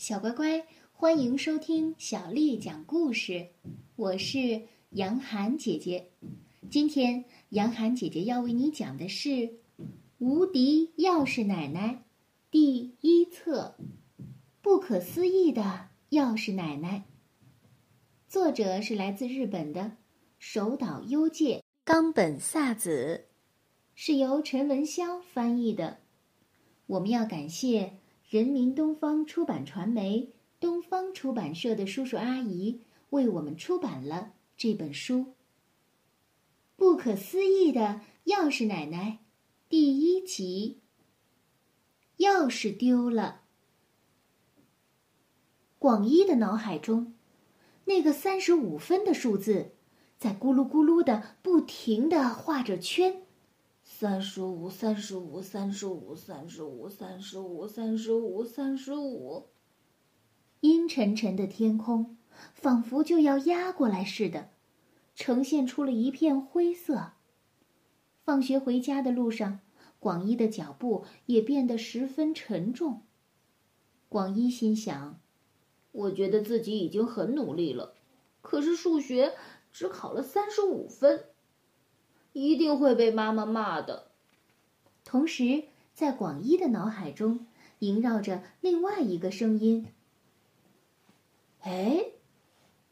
小乖乖，欢迎收听小丽讲故事。我是杨涵姐姐。今天杨涵姐姐要为你讲的是《无敌钥匙奶奶》第一册《不可思议的钥匙奶奶》。作者是来自日本的手岛优介、冈本萨子，是由陈文潇翻译的。我们要感谢。人民东方出版传媒、东方出版社的叔叔阿姨为我们出版了这本书。《不可思议的钥匙奶奶》第一集。钥匙丢了。广一的脑海中，那个三十五分的数字在咕噜咕噜的不停的画着圈。三十五，三十五，三十五，三十五，三十五，三十五，三十五。阴沉沉的天空，仿佛就要压过来似的，呈现出了一片灰色。放学回家的路上，广一的脚步也变得十分沉重。广一心想：“我觉得自己已经很努力了，可是数学只考了三十五分。”一定会被妈妈骂的。同时，在广一的脑海中萦绕着另外一个声音：“哎，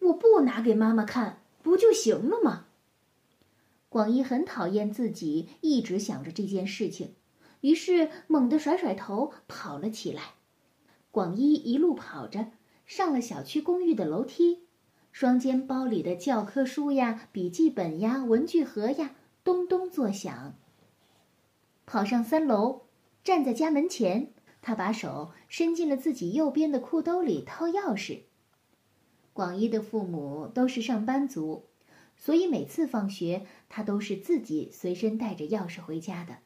我不拿给妈妈看，不就行了吗？”广一很讨厌自己一直想着这件事情，于是猛地甩甩头跑了起来。广一一路跑着，上了小区公寓的楼梯，双肩包里的教科书呀、笔记本呀、文具盒呀。咚咚作响。跑上三楼，站在家门前，他把手伸进了自己右边的裤兜里掏钥匙。广一的父母都是上班族，所以每次放学，他都是自己随身带着钥匙回家的。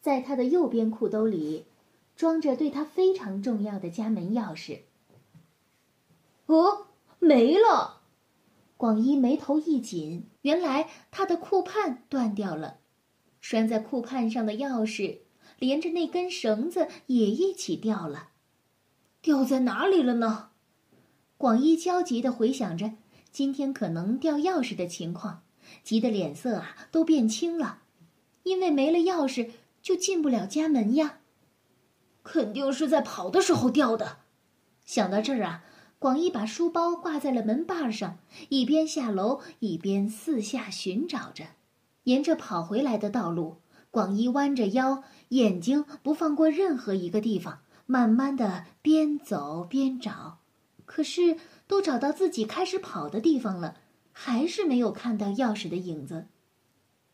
在他的右边裤兜里，装着对他非常重要的家门钥匙。哦，没了。广一眉头一紧，原来他的裤盼断掉了，拴在裤盼上的钥匙，连着那根绳子也一起掉了，掉在哪里了呢？广一焦急地回想着今天可能掉钥匙的情况，急得脸色啊都变青了，因为没了钥匙就进不了家门呀，肯定是在跑的时候掉的。想到这儿啊。广一把书包挂在了门把上，一边下楼一边四下寻找着。沿着跑回来的道路，广一弯着腰，眼睛不放过任何一个地方，慢慢的边走边找。可是都找到自己开始跑的地方了，还是没有看到钥匙的影子。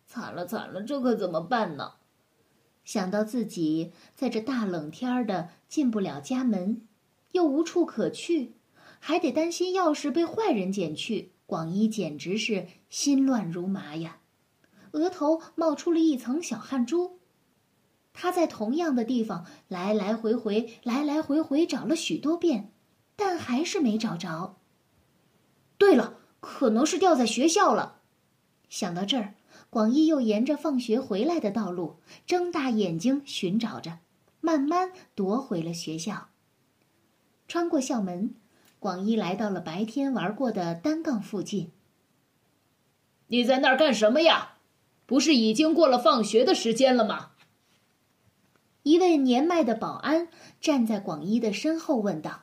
惨了惨了，这可怎么办呢？想到自己在这大冷天的进不了家门，又无处可去。还得担心钥匙被坏人捡去，广一简直是心乱如麻呀，额头冒出了一层小汗珠。他在同样的地方来来回回、来来回回找了许多遍，但还是没找着。对了，可能是掉在学校了。想到这儿，广一又沿着放学回来的道路睁大眼睛寻找着，慢慢夺回了学校。穿过校门。广一来到了白天玩过的单杠附近。你在那儿干什么呀？不是已经过了放学的时间了吗？一位年迈的保安站在广一的身后问道。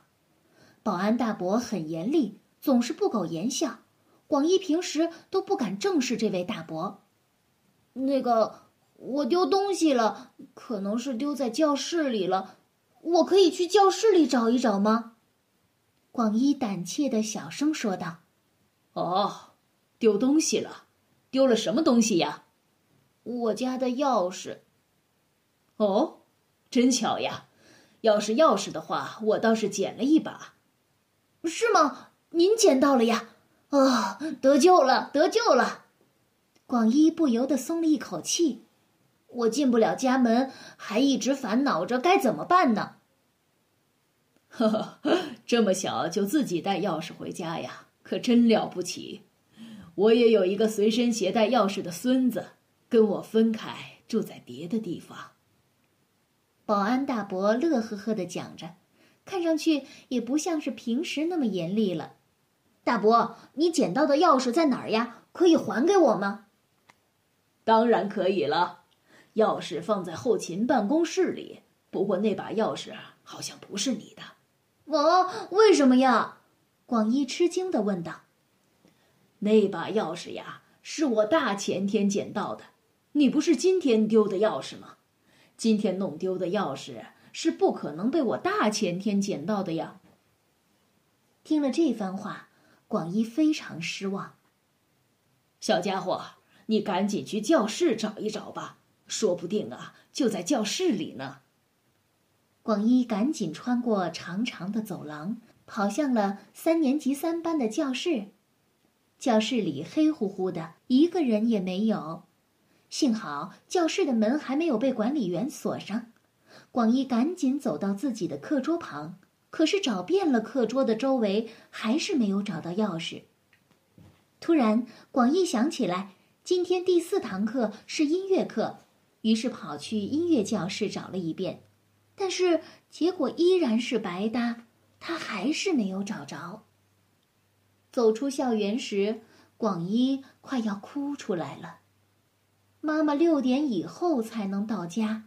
保安大伯很严厉，总是不苟言笑。广一平时都不敢正视这位大伯。那个，我丢东西了，可能是丢在教室里了。我可以去教室里找一找吗？广一胆怯的小声说道：“哦，丢东西了，丢了什么东西呀？我家的钥匙。哦，真巧呀！要是钥匙的话，我倒是捡了一把。是吗？您捡到了呀？啊，得救了，得救了！广一不由得松了一口气。我进不了家门，还一直烦恼着该怎么办呢。”呵呵，这么小就自己带钥匙回家呀，可真了不起！我也有一个随身携带钥匙的孙子，跟我分开住在别的地方。保安大伯乐呵呵的讲着，看上去也不像是平时那么严厉了。大伯，你捡到的钥匙在哪儿呀？可以还给我吗？当然可以了，钥匙放在后勤办公室里。不过那把钥匙好像不是你的。哦，为什么呀？广一吃惊的问道。那把钥匙呀，是我大前天捡到的。你不是今天丢的钥匙吗？今天弄丢的钥匙是不可能被我大前天捡到的呀。听了这番话，广一非常失望。小家伙，你赶紧去教室找一找吧，说不定啊，就在教室里呢。广一赶紧穿过长长的走廊，跑向了三年级三班的教室。教室里黑乎乎的，一个人也没有。幸好教室的门还没有被管理员锁上。广一赶紧走到自己的课桌旁，可是找遍了课桌的周围，还是没有找到钥匙。突然，广一想起来，今天第四堂课是音乐课，于是跑去音乐教室找了一遍。但是结果依然是白搭，他还是没有找着。走出校园时，广一快要哭出来了。妈妈六点以后才能到家，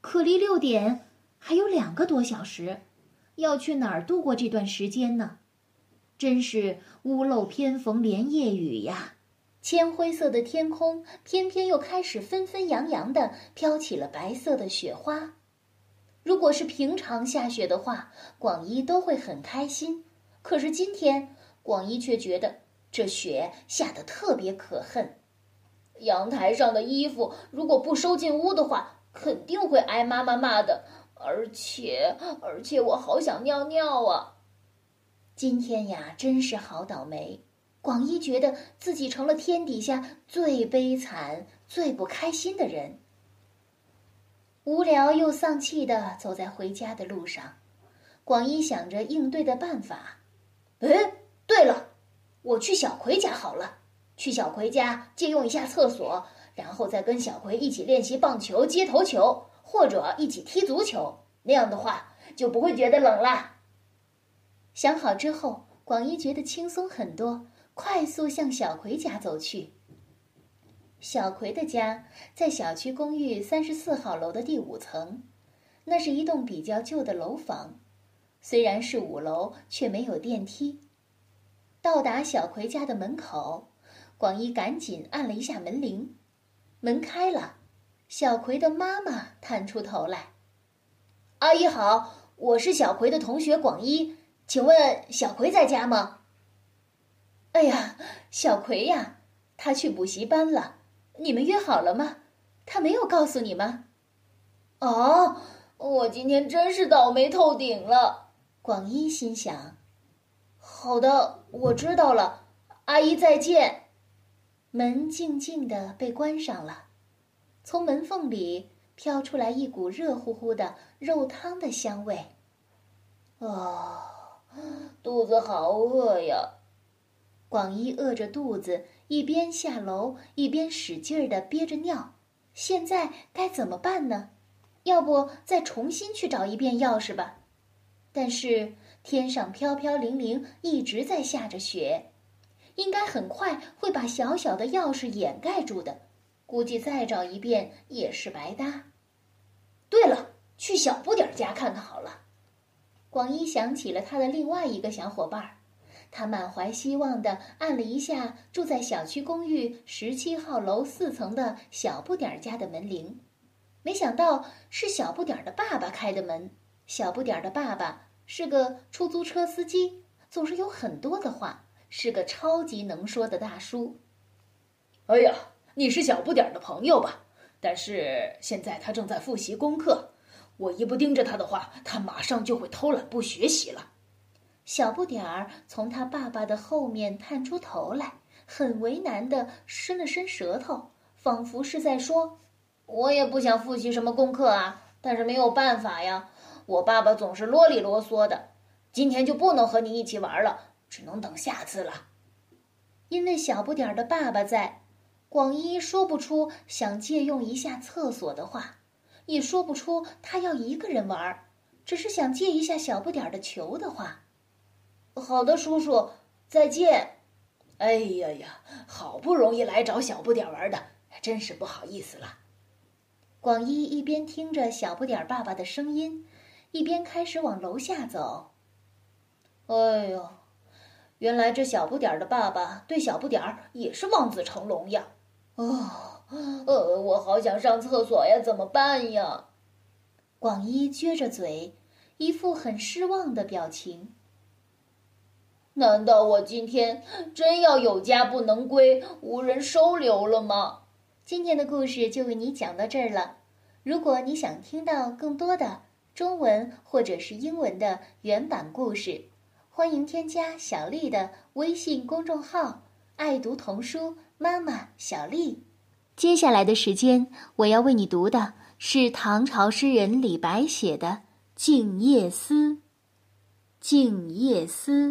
可离六点还有两个多小时，要去哪儿度过这段时间呢？真是屋漏偏逢连夜雨呀！铅灰色的天空偏偏又开始纷纷扬扬的飘起了白色的雪花。如果是平常下雪的话，广一都会很开心。可是今天，广一却觉得这雪下得特别可恨。阳台上的衣服如果不收进屋的话，肯定会挨妈妈骂的。而且，而且我好想尿尿啊！今天呀，真是好倒霉。广一觉得自己成了天底下最悲惨、最不开心的人。无聊又丧气的走在回家的路上，广一想着应对的办法。哎，对了，我去小葵家好了，去小葵家借用一下厕所，然后再跟小葵一起练习棒球、接头球，或者一起踢足球。那样的话就不会觉得冷了。想好之后，广一觉得轻松很多，快速向小葵家走去。小葵的家在小区公寓三十四号楼的第五层，那是一栋比较旧的楼房，虽然是五楼，却没有电梯。到达小葵家的门口，广一赶紧按了一下门铃，门开了，小葵的妈妈探出头来：“阿姨好，我是小葵的同学广一，请问小葵在家吗？”“哎呀，小葵呀，她去补习班了。”你们约好了吗？他没有告诉你吗？哦，我今天真是倒霉透顶了。广一心想。好的，我知道了。阿姨再见。门静静的被关上了，从门缝里飘出来一股热乎乎的肉汤的香味。啊，肚子好饿呀！广一饿着肚子，一边下楼一边使劲儿的憋着尿。现在该怎么办呢？要不再重新去找一遍钥匙吧？但是天上飘飘零零，一直在下着雪，应该很快会把小小的钥匙掩盖住的。估计再找一遍也是白搭。对了，去小不点儿家看看好了。广一想起了他的另外一个小伙伴儿。他满怀希望地按了一下住在小区公寓十七号楼四层的小不点儿家的门铃，没想到是小不点儿的爸爸开的门。小不点儿的爸爸是个出租车司机，总是有很多的话，是个超级能说的大叔。哎呀，你是小不点儿的朋友吧？但是现在他正在复习功课，我一不盯着他的话，他马上就会偷懒不学习了。小不点儿从他爸爸的后面探出头来，很为难地伸了伸舌头，仿佛是在说：“我也不想复习什么功课啊，但是没有办法呀。我爸爸总是啰里啰嗦的，今天就不能和你一起玩了，只能等下次了。”因为小不点儿的爸爸在，广一说不出想借用一下厕所的话，也说不出他要一个人玩，只是想借一下小不点儿的球的话。好的，叔叔，再见。哎呀呀，好不容易来找小不点玩的，真是不好意思了。广一一边听着小不点爸爸的声音，一边开始往楼下走。哎呦，原来这小不点的爸爸对小不点儿也是望子成龙呀！啊，呃，我好想上厕所呀，怎么办呀？广一撅着嘴，一副很失望的表情。难道我今天真要有家不能归，无人收留了吗？今天的故事就为你讲到这儿了。如果你想听到更多的中文或者是英文的原版故事，欢迎添加小丽的微信公众号“爱读童书妈妈小丽”。接下来的时间，我要为你读的是唐朝诗人李白写的《静夜思》。《静夜思》，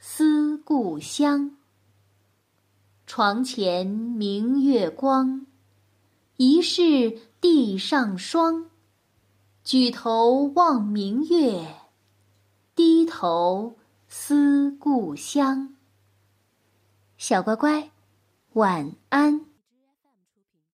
思故乡。床前明月光，疑是地上霜。举头望明月，低头思故乡。小乖乖，晚安。